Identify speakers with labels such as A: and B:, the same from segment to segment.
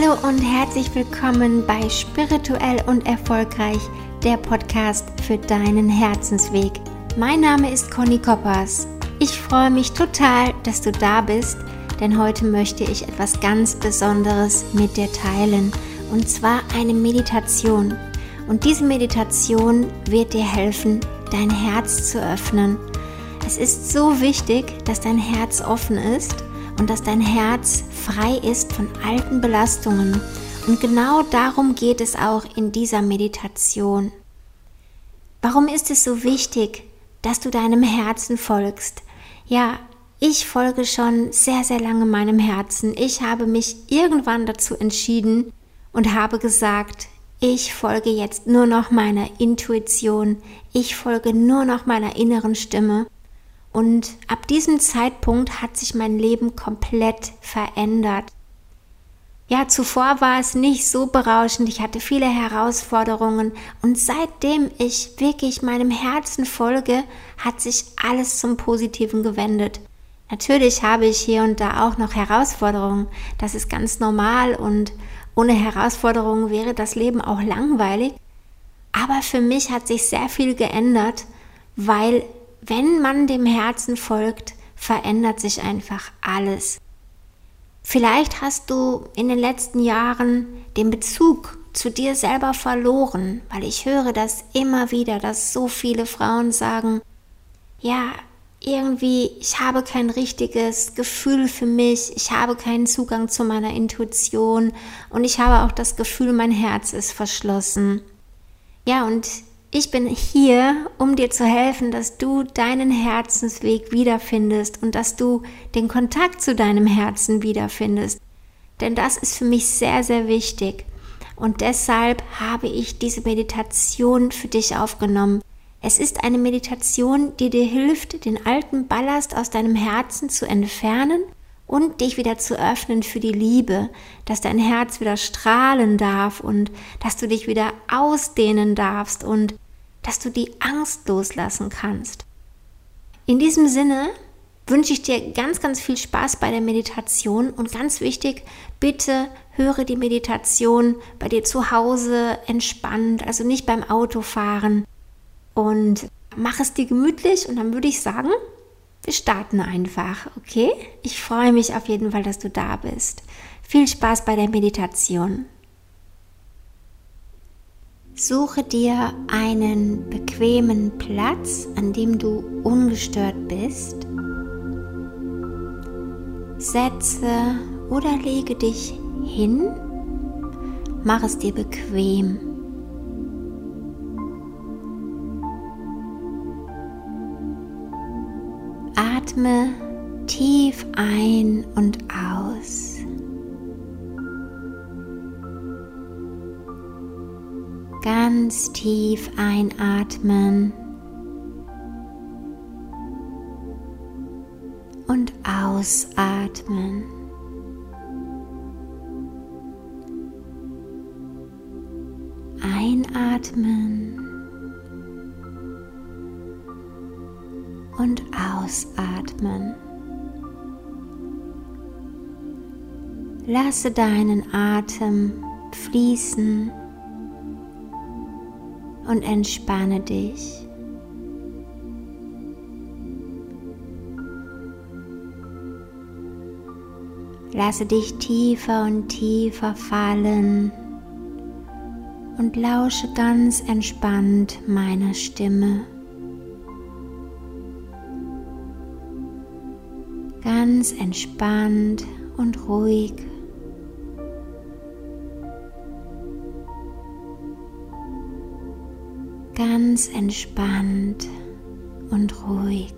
A: Hallo und herzlich willkommen bei Spirituell und Erfolgreich, der Podcast für deinen Herzensweg. Mein Name ist Conny Koppers. Ich freue mich total, dass du da bist, denn heute möchte ich etwas ganz Besonderes mit dir teilen, und zwar eine Meditation. Und diese Meditation wird dir helfen, dein Herz zu öffnen. Es ist so wichtig, dass dein Herz offen ist und dass dein Herz frei ist von alten Belastungen. Und genau darum geht es auch in dieser Meditation. Warum ist es so wichtig, dass du deinem Herzen folgst? Ja, ich folge schon sehr, sehr lange meinem Herzen. Ich habe mich irgendwann dazu entschieden und habe gesagt, ich folge jetzt nur noch meiner Intuition. Ich folge nur noch meiner inneren Stimme. Und ab diesem Zeitpunkt hat sich mein Leben komplett verändert. Ja, zuvor war es nicht so berauschend, ich hatte viele Herausforderungen und seitdem ich wirklich meinem Herzen folge, hat sich alles zum Positiven gewendet. Natürlich habe ich hier und da auch noch Herausforderungen, das ist ganz normal und ohne Herausforderungen wäre das Leben auch langweilig. Aber für mich hat sich sehr viel geändert, weil wenn man dem Herzen folgt, verändert sich einfach alles. Vielleicht hast du in den letzten Jahren den Bezug zu dir selber verloren, weil ich höre das immer wieder, dass so viele Frauen sagen, ja, irgendwie, ich habe kein richtiges Gefühl für mich, ich habe keinen Zugang zu meiner Intuition und ich habe auch das Gefühl, mein Herz ist verschlossen. Ja, und ich bin hier, um dir zu helfen, dass du deinen Herzensweg wiederfindest und dass du den Kontakt zu deinem Herzen wiederfindest. Denn das ist für mich sehr, sehr wichtig. Und deshalb habe ich diese Meditation für dich aufgenommen. Es ist eine Meditation, die dir hilft, den alten Ballast aus deinem Herzen zu entfernen und dich wieder zu öffnen für die Liebe, dass dein Herz wieder strahlen darf und dass du dich wieder ausdehnen darfst und dass du die Angst loslassen kannst. In diesem Sinne wünsche ich dir ganz, ganz viel Spaß bei der Meditation und ganz wichtig, bitte höre die Meditation bei dir zu Hause entspannt, also nicht beim Autofahren und mach es dir gemütlich und dann würde ich sagen, wir starten einfach, okay? Ich freue mich auf jeden Fall, dass du da bist. Viel Spaß bei der Meditation. Suche dir einen bequemen Platz, an dem du ungestört bist. Setze oder lege dich hin. Mach es dir bequem. Atme tief ein und aus. Ganz tief einatmen und ausatmen. Einatmen und ausatmen. Lasse deinen Atem fließen und entspanne dich. Lasse dich tiefer und tiefer fallen und lausche ganz entspannt meiner Stimme. Ganz entspannt und ruhig. ganz entspannt und ruhig.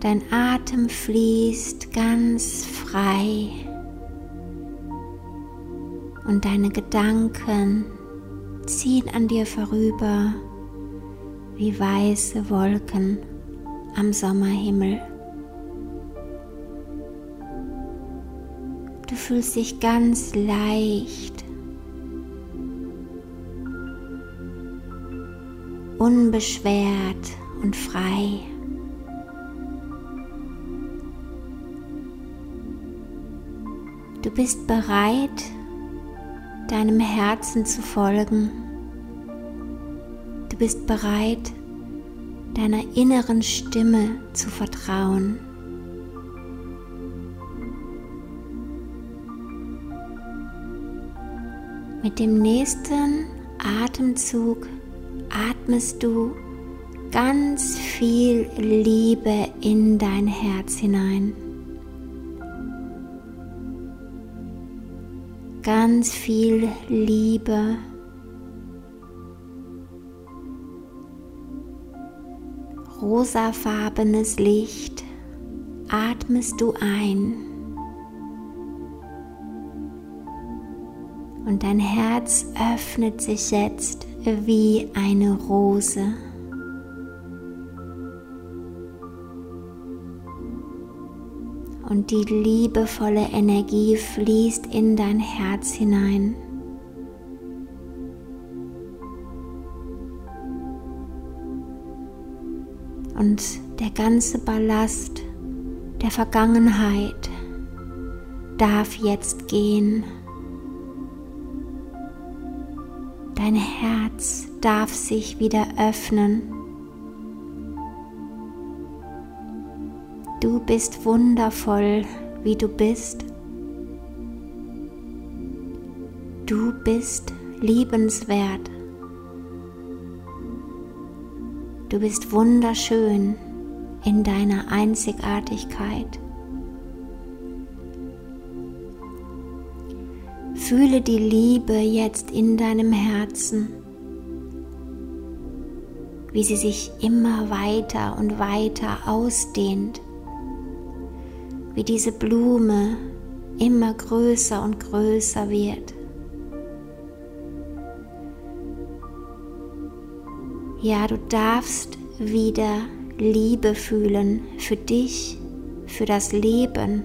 A: Dein Atem fließt ganz frei und deine Gedanken ziehen an dir vorüber wie weiße Wolken am Sommerhimmel. Du fühlst dich ganz leicht, unbeschwert und frei. Du bist bereit, deinem Herzen zu folgen. Du bist bereit, deiner inneren Stimme zu vertrauen. Mit dem nächsten Atemzug atmest du ganz viel Liebe in dein Herz hinein. Ganz viel Liebe. Rosafarbenes Licht atmest du ein. und dein Herz öffnet sich jetzt wie eine Rose. Und die liebevolle Energie fließt in dein Herz hinein. Und der ganze Ballast der Vergangenheit darf jetzt gehen. Dein Herz darf sich wieder öffnen. Du bist wundervoll, wie du bist. Du bist liebenswert. Du bist wunderschön in deiner Einzigartigkeit. Fühle die Liebe jetzt in deinem Herzen, wie sie sich immer weiter und weiter ausdehnt, wie diese Blume immer größer und größer wird. Ja, du darfst wieder Liebe fühlen für dich, für das Leben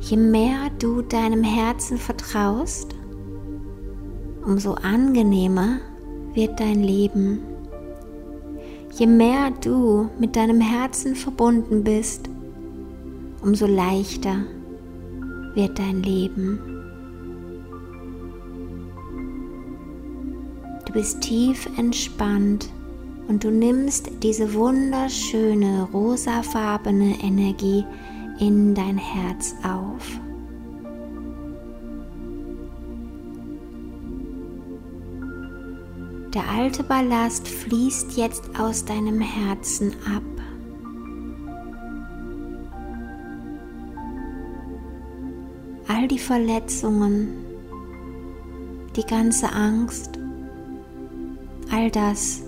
A: Je mehr du deinem Herzen vertraust, umso angenehmer wird dein Leben. Je mehr du mit deinem Herzen verbunden bist, umso leichter wird dein Leben. Du bist tief entspannt und du nimmst diese wunderschöne rosafarbene Energie in dein Herz auf. Der alte Ballast fließt jetzt aus deinem Herzen ab. All die Verletzungen, die ganze Angst, all das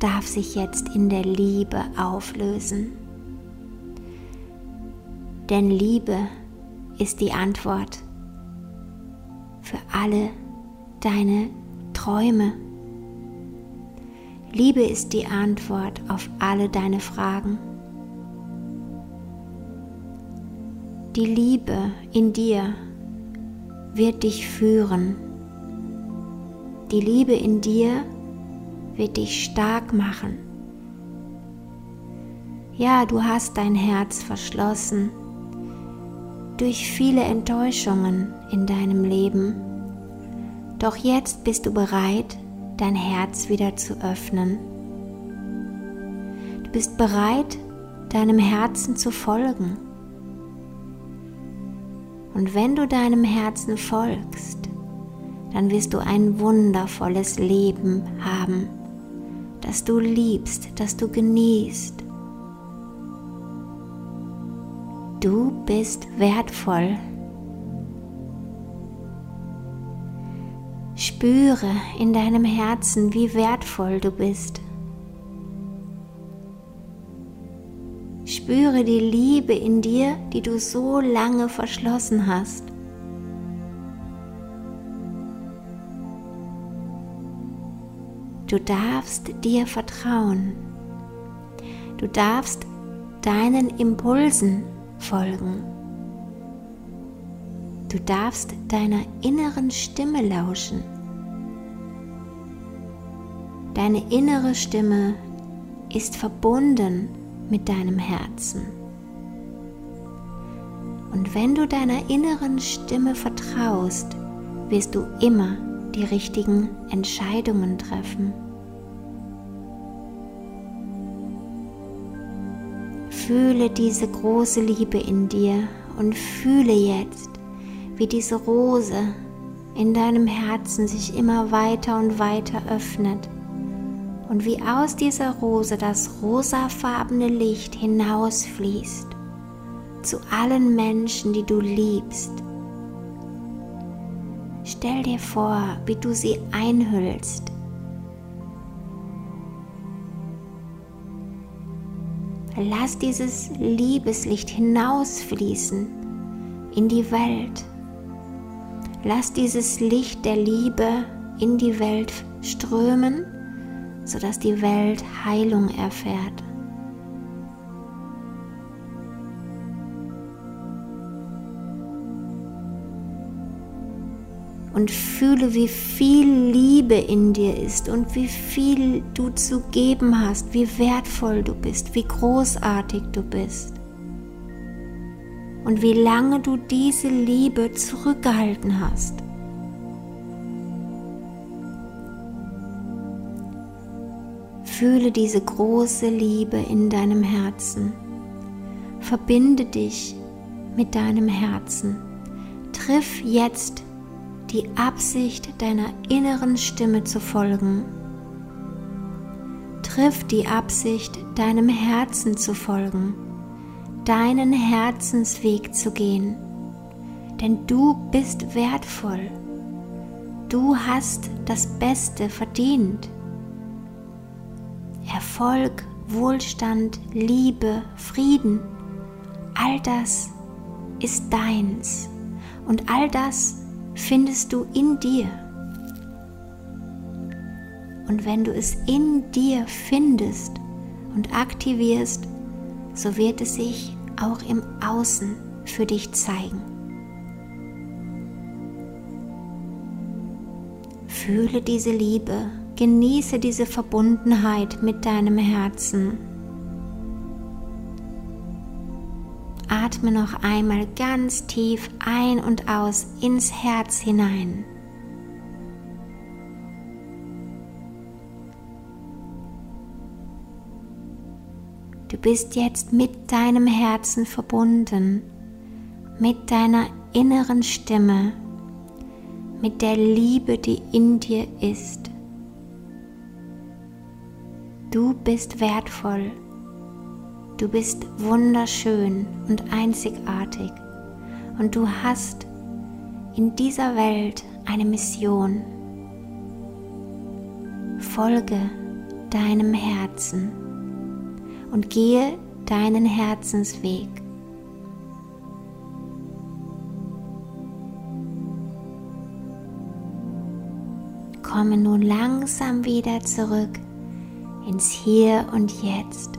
A: darf sich jetzt in der Liebe auflösen. Denn Liebe ist die Antwort für alle deine Träume. Liebe ist die Antwort auf alle deine Fragen. Die Liebe in dir wird dich führen. Die Liebe in dir wird dich stark machen. Ja, du hast dein Herz verschlossen durch viele Enttäuschungen in deinem Leben. Doch jetzt bist du bereit, dein Herz wieder zu öffnen. Du bist bereit, deinem Herzen zu folgen. Und wenn du deinem Herzen folgst, dann wirst du ein wundervolles Leben haben, das du liebst, das du genießt Du bist wertvoll. Spüre in deinem Herzen, wie wertvoll du bist. Spüre die Liebe in dir, die du so lange verschlossen hast. Du darfst dir vertrauen. Du darfst deinen Impulsen folgen. Du darfst deiner inneren Stimme lauschen. Deine innere Stimme ist verbunden mit deinem Herzen. Und wenn du deiner inneren Stimme vertraust, wirst du immer die richtigen Entscheidungen treffen. Fühle diese große Liebe in dir und fühle jetzt, wie diese Rose in deinem Herzen sich immer weiter und weiter öffnet und wie aus dieser Rose das rosafarbene Licht hinausfließt zu allen Menschen, die du liebst. Stell dir vor, wie du sie einhüllst. Lass dieses Liebeslicht hinausfließen in die Welt. Lass dieses Licht der Liebe in die Welt strömen, sodass die Welt Heilung erfährt. und fühle, wie viel Liebe in dir ist und wie viel du zu geben hast, wie wertvoll du bist, wie großartig du bist. Und wie lange du diese Liebe zurückgehalten hast. Fühle diese große Liebe in deinem Herzen. Verbinde dich mit deinem Herzen. Triff jetzt die Absicht deiner inneren Stimme zu folgen. Triff die Absicht, deinem Herzen zu folgen, deinen Herzensweg zu gehen, denn du bist wertvoll. Du hast das Beste verdient. Erfolg, Wohlstand, Liebe, Frieden, all das ist deins und all das findest du in dir. Und wenn du es in dir findest und aktivierst, so wird es sich auch im Außen für dich zeigen. Fühle diese Liebe, genieße diese Verbundenheit mit deinem Herzen atme noch einmal ganz tief ein und aus ins Herz hinein. Du bist jetzt mit deinem Herzen verbunden, mit deiner inneren Stimme, mit der Liebe, die in dir ist. Du bist wertvoll Du bist wunderschön und einzigartig und du hast in dieser Welt eine Mission. Folge deinem Herzen und gehe deinen Herzensweg. Komme nun langsam wieder zurück ins Hier und Jetzt.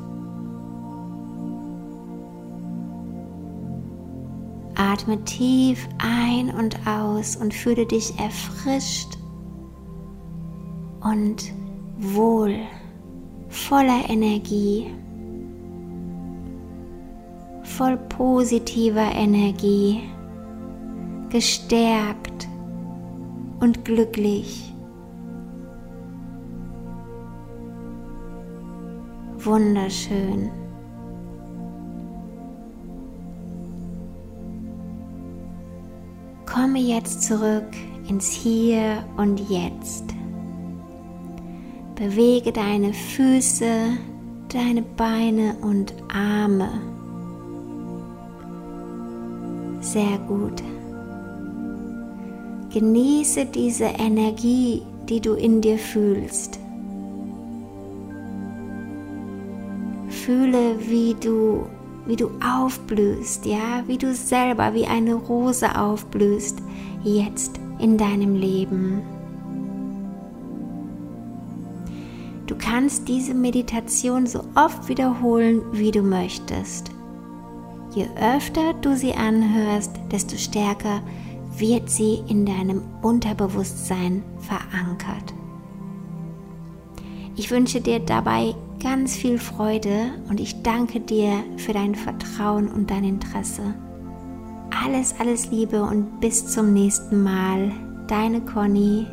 A: Atme tief ein und aus und fühle dich erfrischt und wohl, voller Energie, voll positiver Energie, gestärkt und glücklich. Wunderschön. Komme jetzt zurück ins Hier und Jetzt. Bewege deine Füße, deine Beine und Arme. Sehr gut. Genieße diese Energie, die du in dir fühlst. Fühle, wie du wie du aufblühst, ja, wie du selber wie eine Rose aufblühst, jetzt in deinem Leben. Du kannst diese Meditation so oft wiederholen, wie du möchtest. Je öfter du sie anhörst, desto stärker wird sie in deinem Unterbewusstsein verankert. Ich wünsche dir dabei ganz viel Freude und ich danke dir für dein Vertrauen und dein Interesse. alles, alles Liebe und bis zum nächsten Mal. Deine Conny.